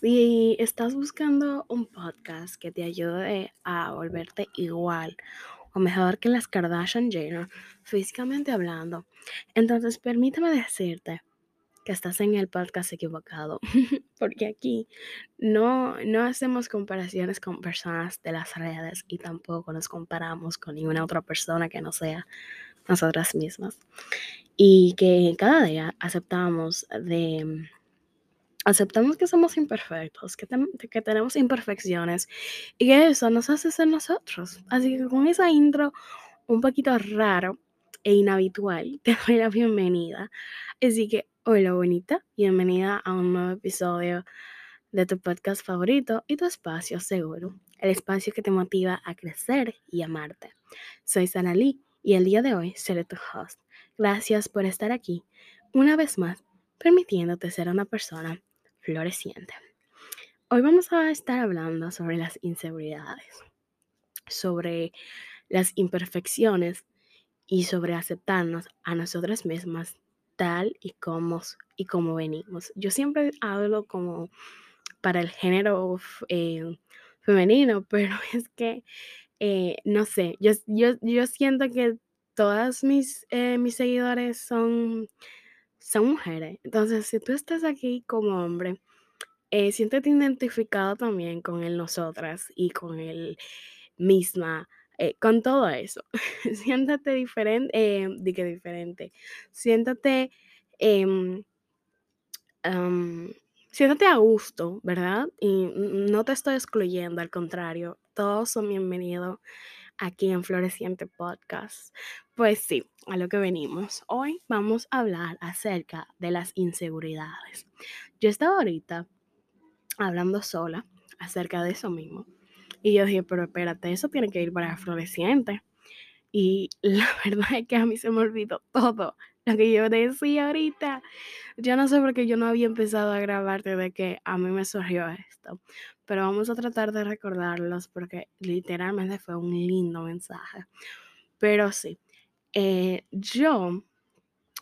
Si estás buscando un podcast que te ayude a volverte igual o mejor que las Kardashian Jenner, físicamente hablando, entonces permíteme decirte que estás en el podcast equivocado, porque aquí no, no hacemos comparaciones con personas de las redes y tampoco nos comparamos con ninguna otra persona que no sea nosotras mismas. Y que cada día aceptamos de aceptamos que somos imperfectos, que, que, tenemos imperfecciones y que eso nos hace ser nosotros. Así que con esa intro un poquito raro e inhabitual, te doy la bienvenida. Así que, hola bonita, bienvenida a un nuevo episodio de tu podcast favorito y tu espacio seguro, el espacio que te motiva a crecer y amarte. Soy Sara Lee y el día de hoy seré tu host. Gracias por estar aquí una vez más, permitiéndote ser una persona floreciente. Hoy vamos a estar hablando sobre las inseguridades, sobre las imperfecciones y sobre aceptarnos a nosotras mismas tal y como, y como venimos. Yo siempre hablo como para el género eh, femenino, pero es que, eh, no sé, yo, yo, yo, siento que todas mis, eh, mis seguidores son son mujeres. Entonces, si tú estás aquí como hombre, eh, siéntete identificado también con el nosotras y con el misma, eh, con todo eso. siéntate diferente, eh, di que diferente. Siéntate, em, siéntate a gusto, ¿verdad? Y no te estoy excluyendo, al contrario, todos son bienvenidos aquí en Floreciente Podcast. Pues sí, a lo que venimos. Hoy vamos a hablar acerca de las inseguridades. Yo estaba ahorita hablando sola acerca de eso mismo. Y yo dije, pero espérate, eso tiene que ir para Floreciente. Y la verdad es que a mí se me olvidó todo lo que yo decía ahorita. Yo no sé por qué yo no había empezado a grabar desde que a mí me surgió esto pero vamos a tratar de recordarlos porque literalmente fue un lindo mensaje. Pero sí, eh, yo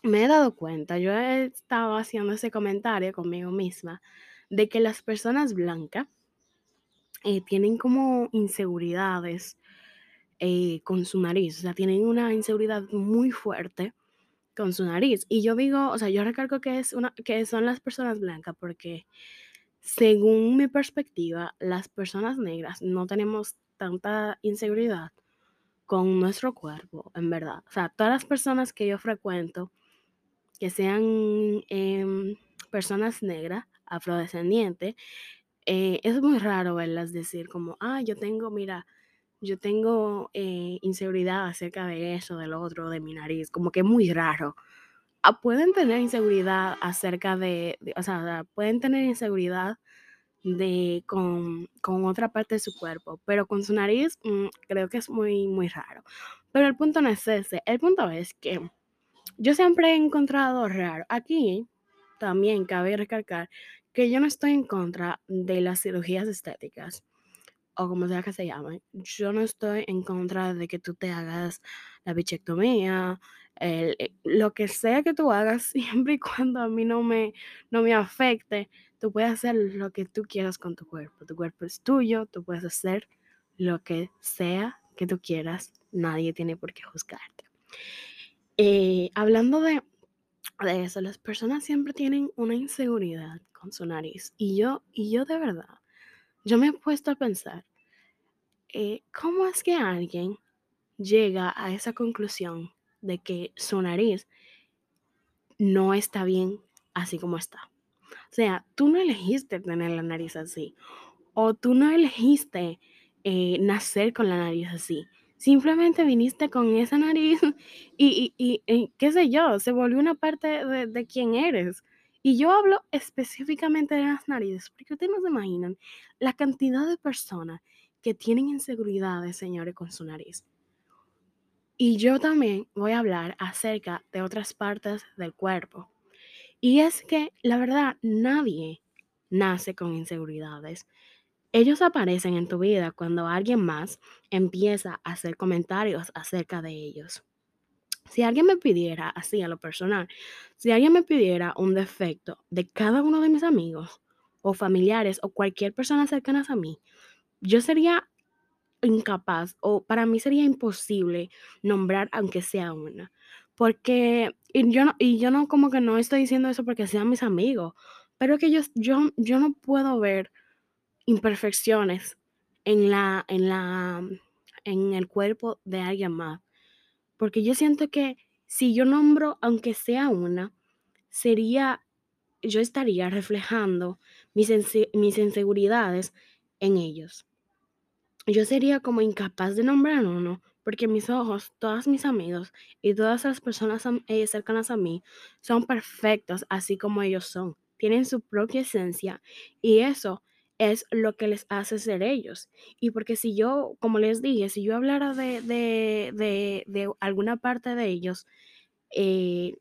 me he dado cuenta, yo he estado haciendo ese comentario conmigo misma de que las personas blancas eh, tienen como inseguridades eh, con su nariz, o sea, tienen una inseguridad muy fuerte con su nariz. Y yo digo, o sea, yo recalco que, es una, que son las personas blancas porque según mi perspectiva, las personas negras no tenemos tanta inseguridad con nuestro cuerpo, en verdad. O sea, todas las personas que yo frecuento, que sean em, personas negras, afrodescendientes, eh, es muy raro verlas decir como, ah, yo tengo, mira, yo tengo eh, inseguridad acerca de eso, del otro, de mi nariz, como que es muy raro. Ah, pueden tener inseguridad acerca de, o sea, pueden tener inseguridad de con, otra parte de su cuerpo, pero con su nariz mm, creo que es muy, muy raro. Pero el punto no es ese, el punto es que yo siempre he encontrado raro. Aquí también cabe recalcar que yo no estoy en contra de las cirugías estéticas o como sea que se llamen. Yo no estoy en contra de que tú te hagas la bichectomía, eh, lo que sea que tú hagas, siempre y cuando a mí no me, no me afecte, tú puedes hacer lo que tú quieras con tu cuerpo. Tu cuerpo es tuyo, tú puedes hacer lo que sea que tú quieras, nadie tiene por qué juzgarte. Eh, hablando de, de eso, las personas siempre tienen una inseguridad con su nariz. Y yo, y yo de verdad, yo me he puesto a pensar, eh, ¿cómo es que alguien llega a esa conclusión de que su nariz no está bien así como está. O sea, tú no elegiste tener la nariz así. O tú no elegiste eh, nacer con la nariz así. Simplemente viniste con esa nariz y, y, qué sé yo, se volvió una parte de, de quién eres. Y yo hablo específicamente de las narices, porque ustedes no se imaginan la cantidad de personas que tienen inseguridades, señores, con su nariz. Y yo también voy a hablar acerca de otras partes del cuerpo. Y es que, la verdad, nadie nace con inseguridades. Ellos aparecen en tu vida cuando alguien más empieza a hacer comentarios acerca de ellos. Si alguien me pidiera, así a lo personal, si alguien me pidiera un defecto de cada uno de mis amigos, o familiares o cualquier persona cercana a mí, yo sería incapaz o para mí sería imposible nombrar aunque sea una. Porque y yo no y yo no como que no estoy diciendo eso porque sean mis amigos, pero que yo yo yo no puedo ver imperfecciones en la en la en el cuerpo de alguien más, porque yo siento que si yo nombro aunque sea una, sería yo estaría reflejando mis mis inseguridades en ellos yo sería como incapaz de nombrar uno, porque mis ojos, todos mis amigos y todas las personas eh, cercanas a mí son perfectos así como ellos son. Tienen su propia esencia y eso es lo que les hace ser ellos. Y porque si yo, como les dije, si yo hablara de, de, de, de alguna parte de ellos, eh,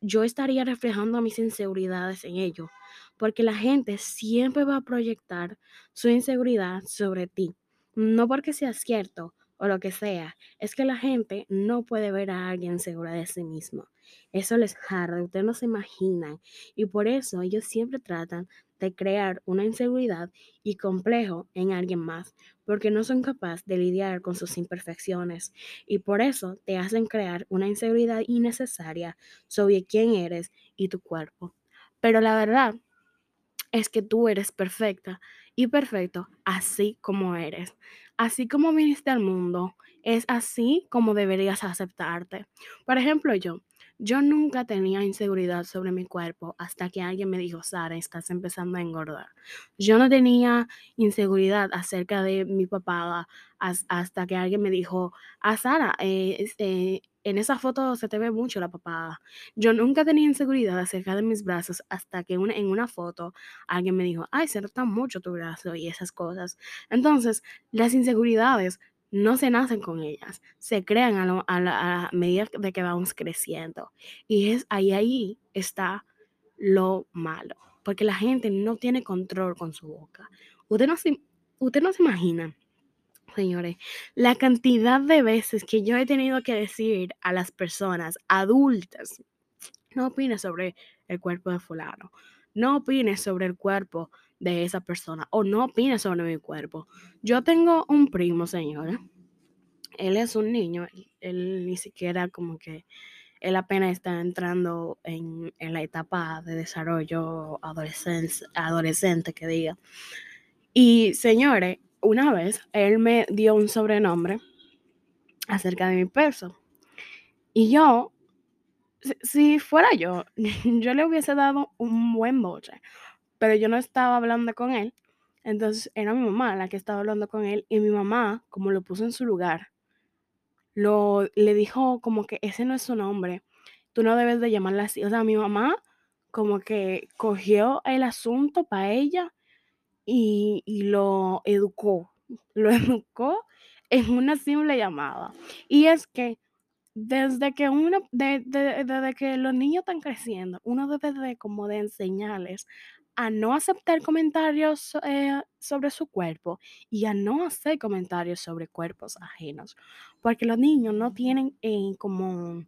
yo estaría reflejando mis inseguridades en ellos, porque la gente siempre va a proyectar su inseguridad sobre ti. No porque sea cierto o lo que sea, es que la gente no puede ver a alguien segura de sí mismo. Eso les jarra, ustedes no se imaginan. Y por eso ellos siempre tratan de crear una inseguridad y complejo en alguien más, porque no son capaces de lidiar con sus imperfecciones. Y por eso te hacen crear una inseguridad innecesaria sobre quién eres y tu cuerpo. Pero la verdad es que tú eres perfecta y perfecto así como eres. Así como viniste al mundo, es así como deberías aceptarte. Por ejemplo, yo, yo nunca tenía inseguridad sobre mi cuerpo hasta que alguien me dijo, Sara, estás empezando a engordar. Yo no tenía inseguridad acerca de mi papá hasta que alguien me dijo, ah, Sara, eh, este, en esa foto se te ve mucho la papada. Yo nunca tenía inseguridad acerca de mis brazos hasta que en una foto alguien me dijo, ay, se nota mucho tu brazo y esas cosas. Entonces, las inseguridades no se nacen con ellas, se crean a, la, medida de que vamos creciendo. Y es ahí, ahí está lo malo, porque la gente no tiene control con su boca. Usted no se, usted no se imagina señores, la cantidad de veces que yo he tenido que decir a las personas adultas, no opines sobre el cuerpo de fulano, no opines sobre el cuerpo de esa persona o no opines sobre mi cuerpo. Yo tengo un primo, señora. Él es un niño, él, ni siquiera como que, él apenas está entrando en, en la etapa de desarrollo adolescente, que diga. Y señores, una vez él me dio un sobrenombre acerca de mi peso. Y yo, si, fuera yo, yo le hubiese dado un buen boche, pero yo no estaba hablando con él. Entonces era mi mamá la que estaba hablando con él y mi mamá, como lo puso en su lugar, lo, le dijo como que ese no es su nombre, tú no debes de llamarla así. O sea, mi mamá como que cogió el asunto para ella y, lo educó, lo educó en una simple llamada. Y es que desde que uno, desde que los niños están creciendo, uno debe de como de enseñarles a no aceptar comentarios eh, sobre su cuerpo y a no hacer comentarios sobre cuerpos ajenos, porque los niños no tienen eh, como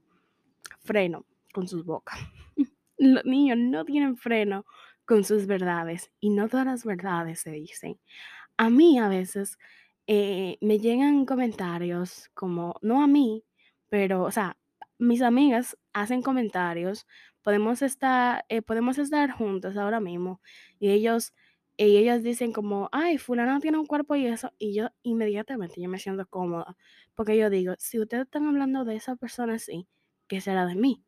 freno con sus bocas. los niños no tienen freno con sus verdades y no todas las verdades se dicen. A mí a veces eh, me llegan comentarios como, no a mí, pero, o sea, mis amigas hacen comentarios, podemos estar, eh, podemos estar juntos ahora mismo y ellos, y ellas dicen como, ay, fulano tiene un cuerpo y eso, y yo inmediatamente yo me siento cómoda, porque yo digo, si ustedes están hablando de esa persona así, ¿qué será de mí?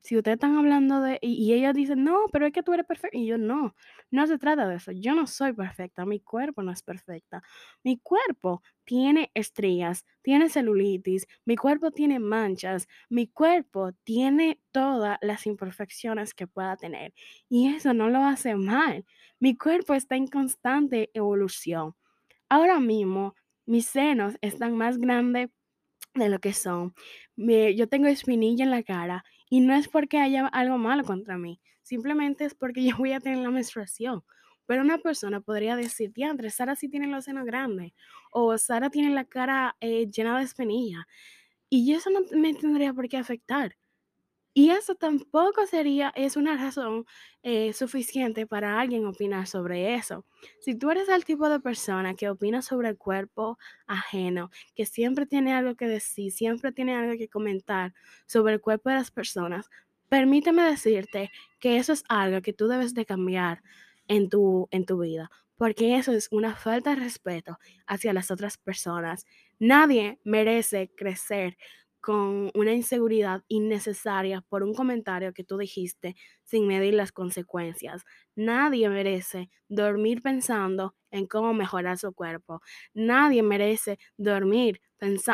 Si ustedes están hablando de, y, y ellos dicen, no, pero es que tú eres perfecta. Y yo, no, no se trata de eso. Yo no soy perfecta. Mi cuerpo no es perfecta. Mi cuerpo tiene estrías, tiene celulitis, mi cuerpo tiene manchas, mi cuerpo tiene todas las imperfecciones que pueda tener. Y eso no lo hace mal. Mi cuerpo está en constante evolución. Ahora mismo, mis senos están más grandes de lo que son. yo tengo espinilla en la cara y no es porque haya algo malo contra mí, simplemente es porque yo voy a tener la menstruación. Pero una persona podría decir, diantre, Sara sí tiene los senos grandes o Sara tiene la cara eh, llena de espinilla. Y eso no me tendría por qué afectar. Y eso tampoco sería, es una razón eh, suficiente para alguien opinar sobre eso. Si tú eres el tipo de persona que opina sobre el cuerpo ajeno, que siempre tiene algo que decir, siempre tiene algo que comentar sobre el cuerpo de las personas, permíteme decirte que eso es algo que tú debes de cambiar en tu, en tu vida, porque eso es una falta de respeto hacia las otras personas. Nadie merece crecer con una inseguridad innecesaria por un comentario que tú dijiste sin medir las consecuencias. Nadie merece dormir pensando en cómo mejorar su cuerpo. Nadie merece dormir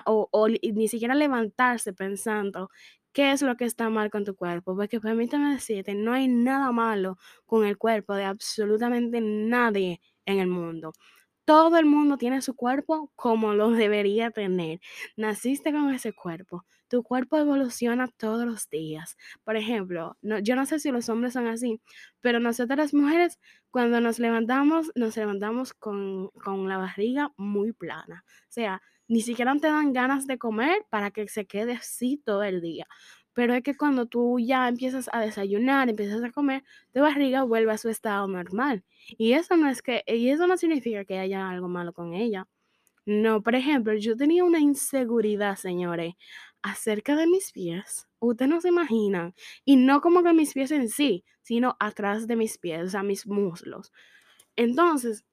o, o ni siquiera levantarse pensando qué es lo que está mal con tu cuerpo. Porque permítame decirte, no hay nada malo con el cuerpo de absolutamente nadie en el mundo. Todo el mundo tiene su cuerpo como lo debería tener. Naciste con ese cuerpo. Tu cuerpo evoluciona todos los días. Por ejemplo, yo no sé si los hombres son así, pero nosotras las mujeres, cuando nos levantamos, nos levantamos con, con la barriga muy plana. O sea, ni siquiera te dan ganas de comer para que se quede así todo el día. Pero es que cuando tú ya empiezas a desayunar, empiezas a comer, tu barriga vuelve a su estado normal. Y eso no es que, y eso no significa que haya algo malo con ella. No, por ejemplo, yo tenía una inseguridad, señores, acerca de mis pies. Ustedes no se imaginan. Y no como que mis pies en sí, sino atrás de mis pies, o sea, mis muslos. Entonces,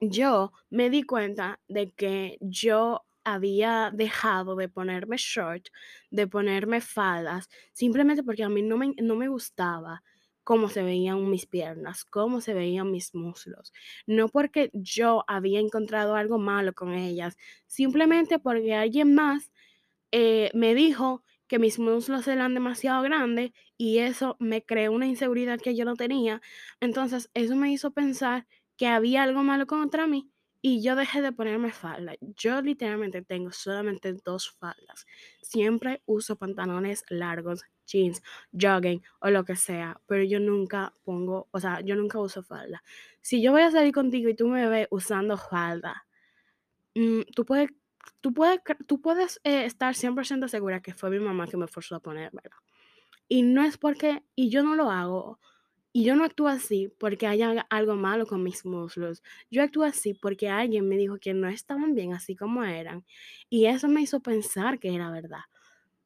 yo me di cuenta de que yo había dejado de ponerme short, de ponerme faldas, simplemente porque a mí no me, no me gustaba cómo se veían mis piernas, cómo se veían mis muslos. No porque yo había encontrado algo malo con ellas, simplemente porque alguien más eh, me dijo que mis muslos eran demasiado grandes y eso me creó una inseguridad que yo no tenía. Entonces eso me hizo pensar que había algo malo contra mí y yo dejé de ponerme falda. Yo literalmente tengo solamente dos faldas. Siempre uso pantalones largos, jeans, jogging o lo que sea, pero yo nunca pongo, o sea, yo nunca uso falda. Si yo voy a salir contigo y tú me ves usando falda, mm, tú puedes, tú puedes, tú puedes eh, estar 100% segura que fue mi mamá que me forzó a ponérmela. Y no es porque, y yo no lo hago y yo no actúo así porque haya algo malo con mis muslos. Yo actúo así porque alguien me dijo que no estaban bien así como eran. Y eso me hizo pensar que era verdad.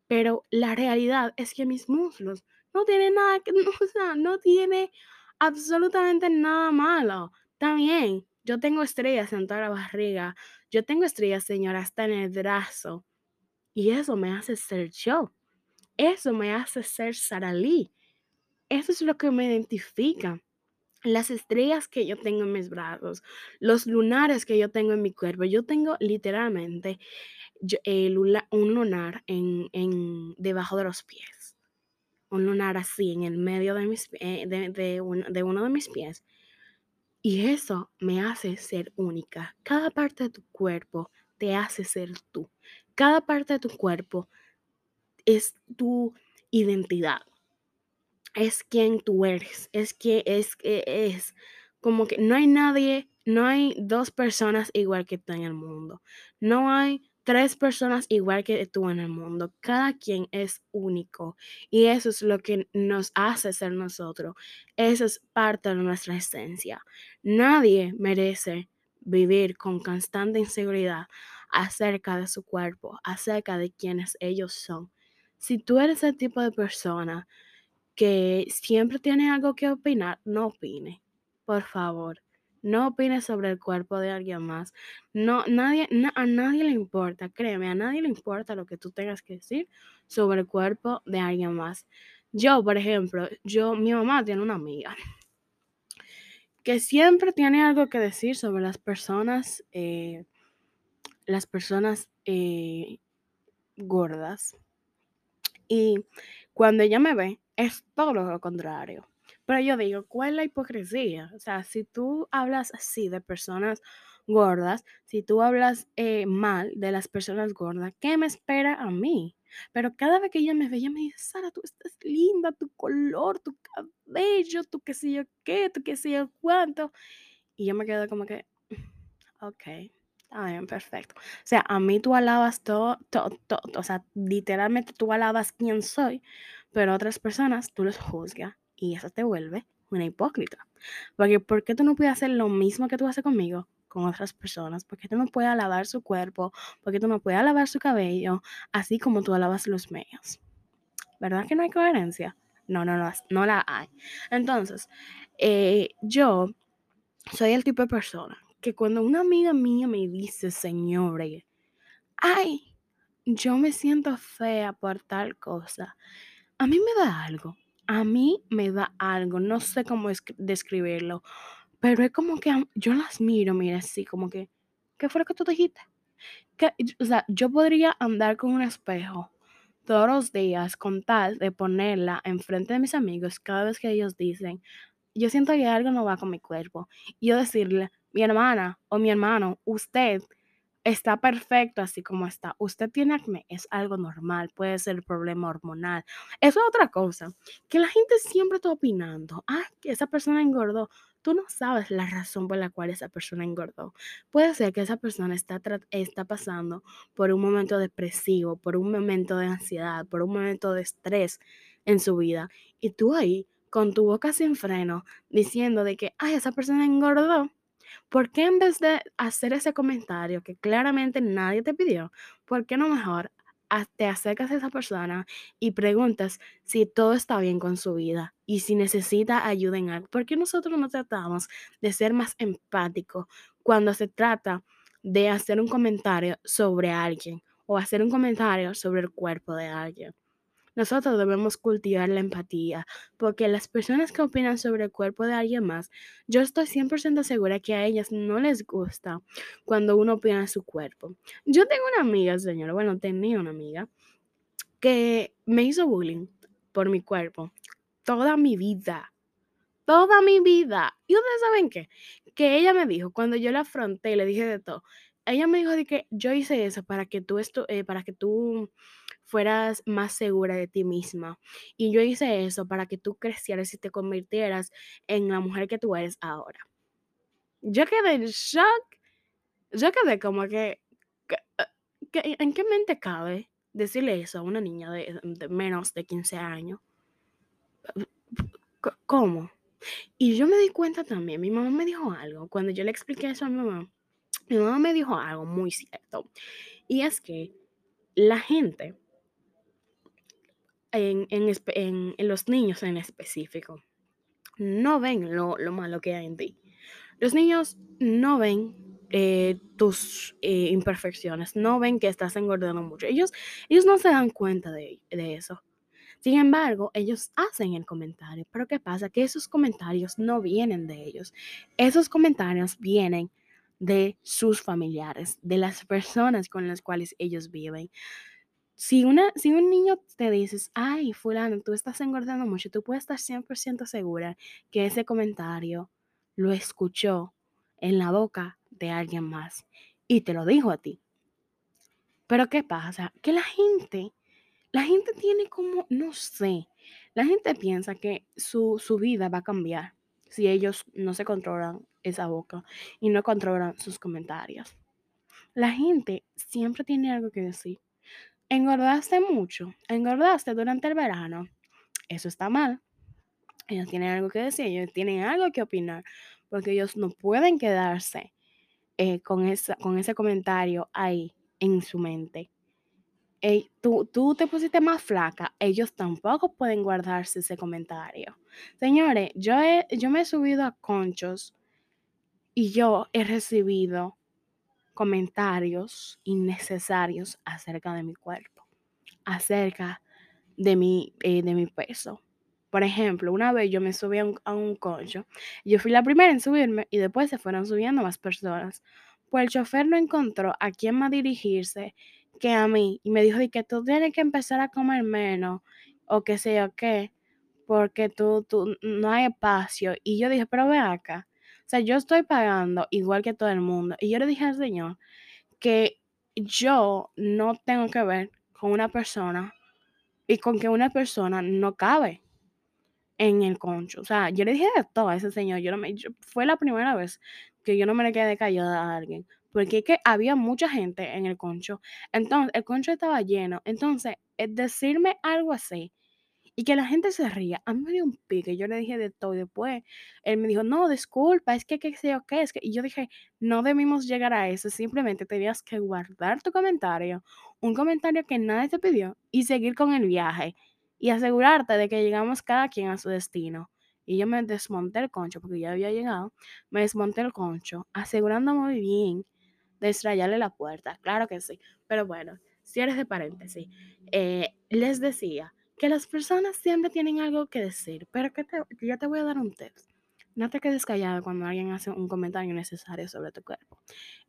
Pero la realidad es que mis muslos no tienen nada que, o sea, no tiene absolutamente nada malo. También, yo tengo estrellas en toda la barriga. Yo tengo estrellas, señora, hasta en el brazo. Y eso me hace ser yo. Eso me hace ser Sara Lee. Eso es lo que me identifica. Las estrellas que yo tengo en mis brazos, los lunares que yo tengo en mi cuerpo. Yo tengo literalmente un lunar en, debajo de los pies. Un lunar así en el medio de, mis, eh, de, de uno de mis pies. Y eso me hace ser única. Cada parte de tu cuerpo te hace ser tú. Cada parte de tu cuerpo es tu identidad es quien tú eres, es que es, es como que no hay nadie, no hay dos personas igual que tú en el mundo, no hay tres personas igual que tú en el mundo, cada quien es único y eso es lo que nos hace ser nosotros, eso es parte de nuestra esencia. Nadie merece vivir con constante inseguridad acerca de su cuerpo, acerca de quienes ellos son. Si tú eres el tipo de persona que siempre tiene algo que opinar, no opine, por favor. No opine sobre el cuerpo de alguien más. No, nadie, a nadie le importa, créeme, a nadie le importa lo que tú tengas que decir sobre el cuerpo de alguien más. Yo, por ejemplo, yo, mi mamá tiene una amiga que siempre tiene algo que decir sobre las personas, eh, las personas eh, gordas. Y cuando ella me ve, es todo lo contrario. Pero yo digo, ¿cuál es la hipocresía? O sea, si tú hablas así de personas gordas, si tú hablas eh, mal de las personas gordas, ¿qué me espera a mí? Pero cada vez que ella me ve, ella me dice, Sara, tú estás linda, tu color, tu cabello, tu qué sé yo qué, tu qué sé yo cuánto. Y yo me quedo como que, ok, está bien, perfecto. O sea, a mí tú alabas todo, todo, todo, o sea, literalmente tú alabas quién soy, pero otras personas tú los juzgas y eso te vuelve una hipócrita. Porque ¿por qué tú no puedes hacer lo mismo que tú haces conmigo? con otras personas, ¿Por qué tú no puedes alabar su cuerpo, ¿Por qué tú no puedes alabar su cabello, así como tú alabas los míos. ¿Verdad que no hay coherencia? No, no, no, no la hay. Entonces, eh, yo soy el tipo de persona que cuando una amiga mía me dice, señores, ay, yo me siento fea por tal cosa, a mí me da algo. A mí me da algo, no sé cómo describirlo, pero es como que yo las miro, mira, así como que, ¿qué fue lo que tú dijiste? Que, o sea, yo podría andar con un espejo todos los días con tal de ponerla enfrente de mis amigos cada vez que ellos dicen, yo siento que algo no va con mi cuerpo. Y yo decirle, mi hermana o mi hermano, usted está perfecto así como está. Usted tiene acné, es algo normal, puede ser problema hormonal. Eso es otra cosa, que la gente siempre está opinando, ah, que esa persona engordó. Tú no sabes la razón por la cual esa persona engordó. Puede ser que esa persona está, está pasando por un momento depresivo, por un momento de ansiedad, por un momento de estrés en su vida. Y tú ahí, con tu boca sin freno, diciendo de que, ay, esa persona engordó ¿Por qué en vez de hacer ese comentario que claramente nadie te pidió, por qué no mejor te acercas a esa persona y preguntas si todo está bien con su vida y si necesita ayuda en algo? ¿Por qué nosotros no tratamos de ser más empáticos cuando se trata de hacer un comentario sobre alguien o hacer un comentario sobre el cuerpo de alguien? Nosotros debemos cultivar la empatía, porque las personas que opinan sobre el cuerpo de alguien más, yo estoy 100% segura que a ellas no les gusta cuando uno opina su cuerpo. Yo tengo una amiga, señora, bueno, tenía una amiga que me hizo bullying por mi cuerpo toda mi vida. Toda mi vida. ¿Y ustedes saben qué? Que ella me dijo, cuando yo la afronté, le dije de todo, ella me dijo de que yo hice eso para que tú, esto, eh, para que tú fueras más segura de ti misma. Y yo hice eso para que tú crecieras y te convirtieras en la mujer que tú eres ahora. Yo quedé en shock. Yo quedé como que, eh, ¿en qué mente cabe decirle eso a una niña de, menos de 15 años? ¿Cómo? Y yo me di cuenta también, mi mamá me dijo algo, cuando yo le expliqué eso a mi mamá, mi mamá me dijo algo muy cierto. Y es que la gente en, los niños en específico, no ven lo, malo que hay en ti. Los niños no ven eh, tus eh, imperfecciones, no ven que estás engordando mucho. Ellos, ellos no se dan cuenta de, de eso. Sin embargo, ellos hacen el comentario. Pero ¿qué pasa? Que esos comentarios no vienen de ellos. Esos comentarios vienen de sus familiares, de las personas con las cuales ellos viven si, una, si un niño te dices, ay, fulano, tú estás engordando mucho, tú puedes estar 100% segura que ese comentario lo escuchó en la boca de alguien más y te lo dijo a ti. Pero ¿qué pasa? Que la gente, la gente tiene como, no sé, la gente piensa que su, su vida va a cambiar si ellos no se controlan esa boca y no controlan sus comentarios. La gente siempre tiene algo que decir engordaste mucho, engordaste durante el verano, eso está mal. Ellos tienen algo que decir, ellos tienen algo que opinar, porque ellos no pueden quedarse eh, con, esa, con ese comentario ahí en su mente. tú, tú te pusiste más flaca, ellos tampoco pueden guardarse ese comentario. Señores, yo, yo me he subido a conchos y yo he recibido comentarios innecesarios acerca de mi cuerpo, acerca de mi, eh, de mi peso. Por ejemplo, una vez yo me subí a un, concho, yo fui la primera en subirme y después se fueron subiendo más personas. Pues el chofer no encontró a quién más dirigirse que a mí y me dijo que tú tienes que empezar a comer menos o qué sé yo qué, porque tú, tú no hay espacio. Y yo dije, pero ve acá, sea, yo estoy pagando igual que todo el mundo. Y yo le dije al Señor que yo no tengo que ver con una persona y con que una persona no cabe en el concho. O sea, yo le dije de todo a ese señor. Yo no me, fue la primera vez que yo no me le quedé callada a alguien. Porque es que había mucha gente en el concho. Entonces, el concho estaba lleno. Entonces, decirme algo así y que la gente se ría. A mí me dio un pique, yo le dije de todo y después él me dijo, no, disculpa, es que qué sé yo qué, es que... Y yo dije, no debimos llegar a eso, simplemente tenías que guardar tu comentario, un comentario que nadie te pidió y seguir con el viaje y asegurarte de que llegamos cada quien a su destino. Y yo me desmonté el concho porque ya había llegado, me desmonté el concho, asegurándome muy bien de estrellarle la puerta, claro que sí, pero bueno, si eres de paréntesis, eh, les decía que las personas siempre tienen algo que decir, pero que te, te voy a dar un tip. No te quedes callado cuando alguien hace un comentario necesario sobre tu cuerpo.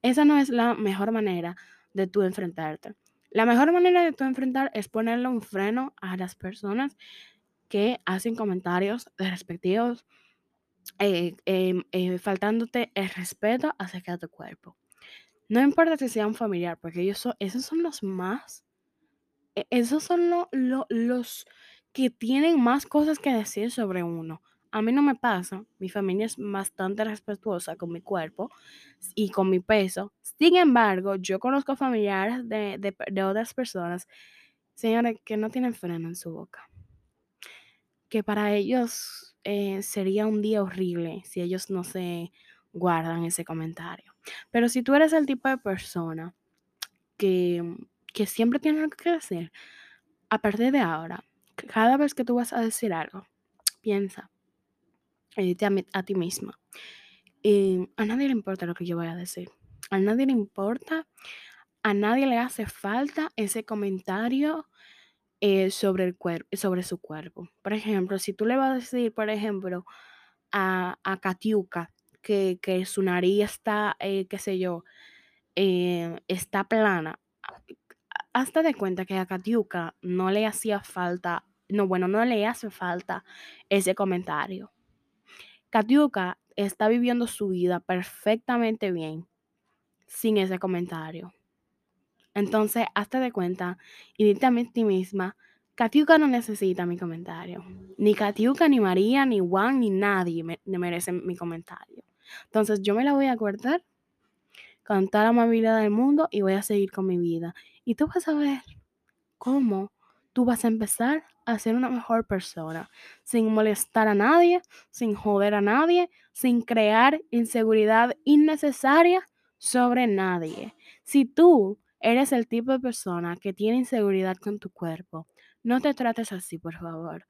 Esa no es la mejor manera de tú enfrentarte. La mejor manera de tú enfrentar es ponerle un freno a las personas que hacen comentarios respectivos, eh, em, eh, faltándote el respeto acerca de tu cuerpo. No importa si sea un familiar, porque ellos son, esos son los más esos son los que tienen más cosas que decir sobre uno. A mí no me pasa, mi familia es bastante respetuosa con mi cuerpo y con mi peso. Sin embargo, yo conozco familiares de, otras personas, señores, que no tienen freno en su boca. Que para ellos eh, sería un día horrible si ellos no se guardan ese comentario. Pero si tú eres el tipo de persona que que siempre tiene algo que decir, a partir de ahora, cada vez que tú vas a decir algo, piensa eh, a, ti misma. Eh, a nadie le importa lo que yo voy a decir. A nadie le importa, a nadie le hace falta ese comentario eh, sobre, el sobre su cuerpo. Por ejemplo, si tú le vas a decir, por ejemplo, a, a Katiuka que, que su nariz está, qué sé yo, está plana, hasta de cuenta que a Katiuka no le hacía falta, no, bueno, no le hace falta ese comentario. Katiuka está viviendo su vida perfectamente bien sin ese comentario. Entonces, hasta de cuenta y dite a ti misma, Katiuka no necesita mi comentario. Ni Katiuka, ni María, ni Juan, ni nadie me, merecen mi comentario. Entonces, yo me la voy a guardar con toda la amabilidad del mundo y voy a seguir con mi vida. Y tú vas a ver cómo tú vas a empezar a ser una mejor persona, sin molestar a nadie, sin joder a nadie, sin crear inseguridad innecesaria sobre nadie. Si tú eres el tipo de persona que tiene inseguridad con tu cuerpo, no te trates así, por favor.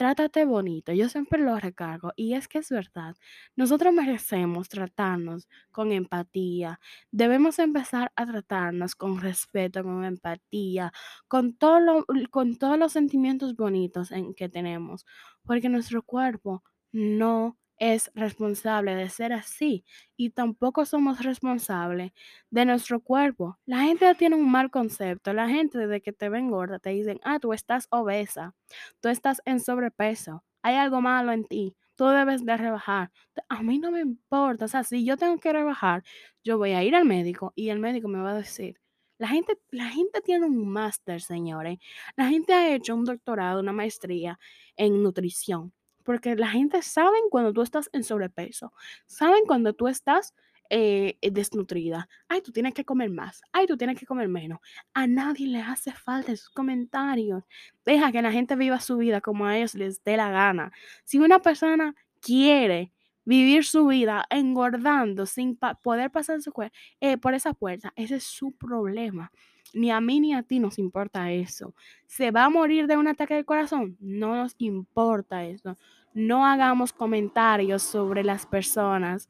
Trátate bonito, yo siempre lo recargo y es que es verdad, nosotros merecemos tratarnos con empatía, debemos empezar a tratarnos con respeto, con empatía, con, todo con todos los sentimientos bonitos en que tenemos, porque nuestro cuerpo no es responsable de ser así y tampoco somos responsables de nuestro cuerpo. La gente tiene un mal concepto. La gente desde que te ven gorda te dicen, ah, tú estás obesa, tú estás en sobrepeso, hay algo malo en ti, tú debes de rebajar. A mí no me importa, o sea, si yo tengo que rebajar, yo voy a ir al médico y el médico me va a decir, la gente, la gente tiene un máster, señores. La gente ha hecho un doctorado, una maestría en nutrición porque la gente sabe cuando tú estás en sobrepeso, saben cuando tú estás eh, eh, desnutrida. Ay, tú tienes que comer más. Ay, tú tienes que comer menos. A nadie le hace falta esos comentarios. Deja que la gente viva su vida como a ellos les dé la gana. Si una persona quiere vivir su vida engordando sin poder pasar su eh, por esa puerta, ese es su problema. Ni a mí ni a ti nos importa eso. ¿Se va a morir de un ataque de corazón? No nos importa eso. No hagamos comentarios sobre las personas,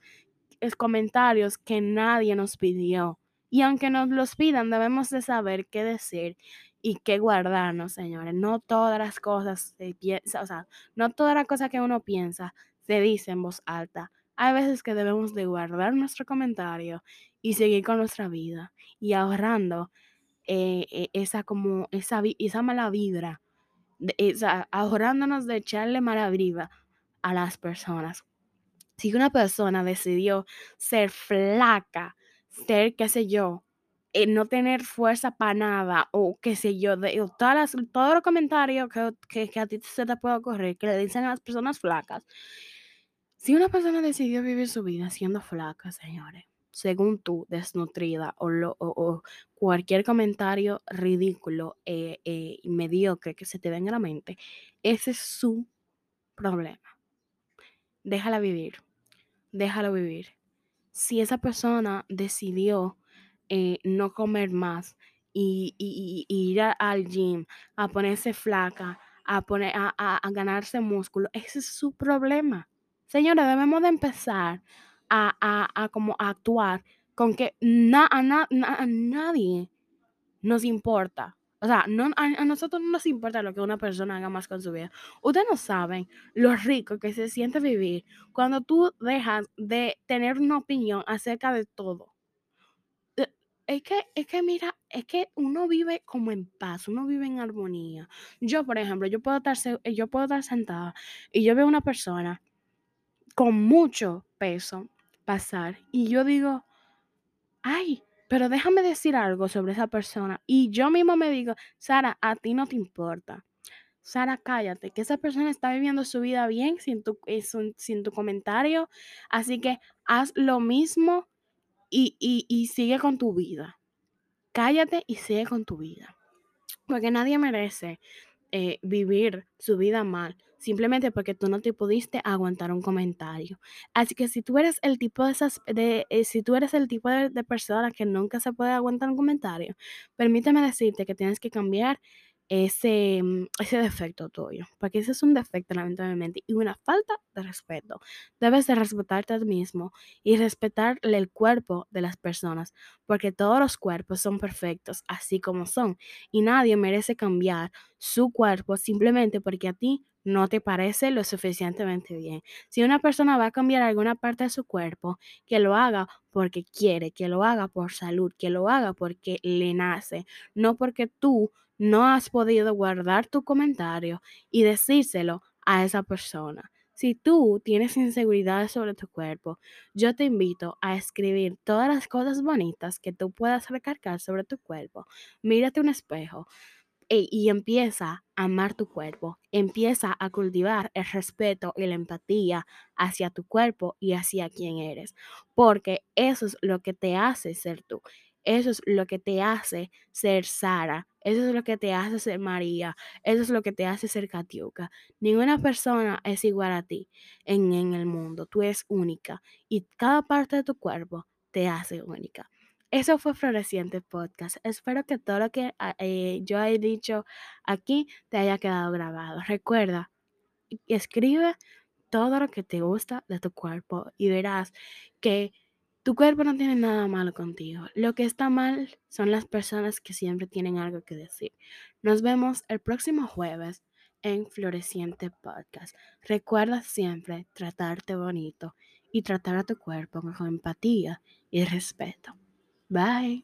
es comentarios que nadie nos pidió. Y aunque nos los pidan, debemos de saber qué decir y qué guardarnos, señores. No todas las cosas se piensa, no todas las cosas que uno piensa se dice en voz alta. Hay veces que debemos de guardar nuestro comentario y seguir con nuestra vida y ahorrando eh, eh, esa como esa, esa mala vibra, esa, ahorrándonos de echarle mala vibra a las personas. Si una persona decidió ser flaca, ser, qué sé yo, eh, no tener fuerza para nada, o qué sé yo, de, todas todos los comentarios que, que, a ti se te puede ocurrir, que le dicen a las personas flacas. Si una persona decidió vivir su vida siendo flaca, señores, según tú, desnutrida o, lo, o, cualquier comentario ridículo eh, eh, y mediocre que se te venga a la mente, ese es su problema. Déjala vivir, déjalo vivir. Si esa persona decidió eh, no comer más y, ir al gym, a ponerse flaca, a, poner, a, a, a ganarse músculo, ese es su problema. Señores, debemos de empezar a, a, a como actuar con que na, a, na, a, nadie nos importa. O sea, no, a, a, nosotros no nos importa lo que una persona haga más con su vida. Ustedes no saben lo rico que se siente vivir cuando tú dejas de tener una opinión acerca de todo. Es que, es que, mira, es que uno vive como en paz, uno vive en armonía. Yo, por ejemplo, yo puedo estar, yo puedo estar sentada y yo veo una persona con mucho peso pasar y yo digo, ay, pero déjame decir algo sobre esa persona. Y yo mismo me digo, Sara, a ti no te importa. Sara, cállate, que esa persona está viviendo su vida bien sin tu, eh, sin tu comentario. Así que haz lo mismo y, y, y sigue con tu vida. Cállate y sigue con tu vida. Porque nadie merece eh, vivir su vida mal simplemente porque tú no te pudiste aguantar un comentario. Así que si tú eres el tipo de esas, de, eh, si tú eres el tipo de, de persona que nunca se puede aguantar un comentario, permíteme decirte que tienes que cambiar ese, mm, ese defecto tuyo, porque ese es un defecto lamentablemente y una falta de respeto. Debes de respetarte a ti mismo y respetar el cuerpo de las personas, porque todos los cuerpos son perfectos así como son y nadie merece cambiar su cuerpo simplemente porque a ti no te parece lo suficientemente bien. Si una persona va a cambiar alguna parte de su cuerpo, que lo haga porque quiere, que lo haga por salud, que lo haga porque le nace, no porque tú no has podido guardar tu comentario y decírselo a esa persona. Si tú tienes inseguridades sobre tu cuerpo, yo te invito a escribir todas las cosas bonitas que tú puedas recargar sobre tu cuerpo. Mírate un espejo y empieza a amar tu cuerpo, empieza a cultivar el respeto y la empatía hacia tu cuerpo y hacia quien eres, porque eso es lo que te hace ser tú. Eso es lo que te hace ser Sara. Eso es lo que te hace ser María. Eso es lo que te hace ser Katiuka. Ninguna persona es igual a ti en, en el mundo. Tú eres única y cada parte de tu cuerpo te hace única. Eso fue Floreciente Podcast. Espero que todo lo que ah, eh, yo he dicho aquí te haya quedado grabado. Recuerda, escribe todo lo que te gusta de tu cuerpo y verás que tu cuerpo no tiene nada malo contigo. Lo que está mal son las personas que siempre tienen algo que decir. Nos vemos el próximo jueves en Floreciente Podcast. Recuerda siempre tratarte bonito y tratar a tu cuerpo con empatía y respeto. Bye.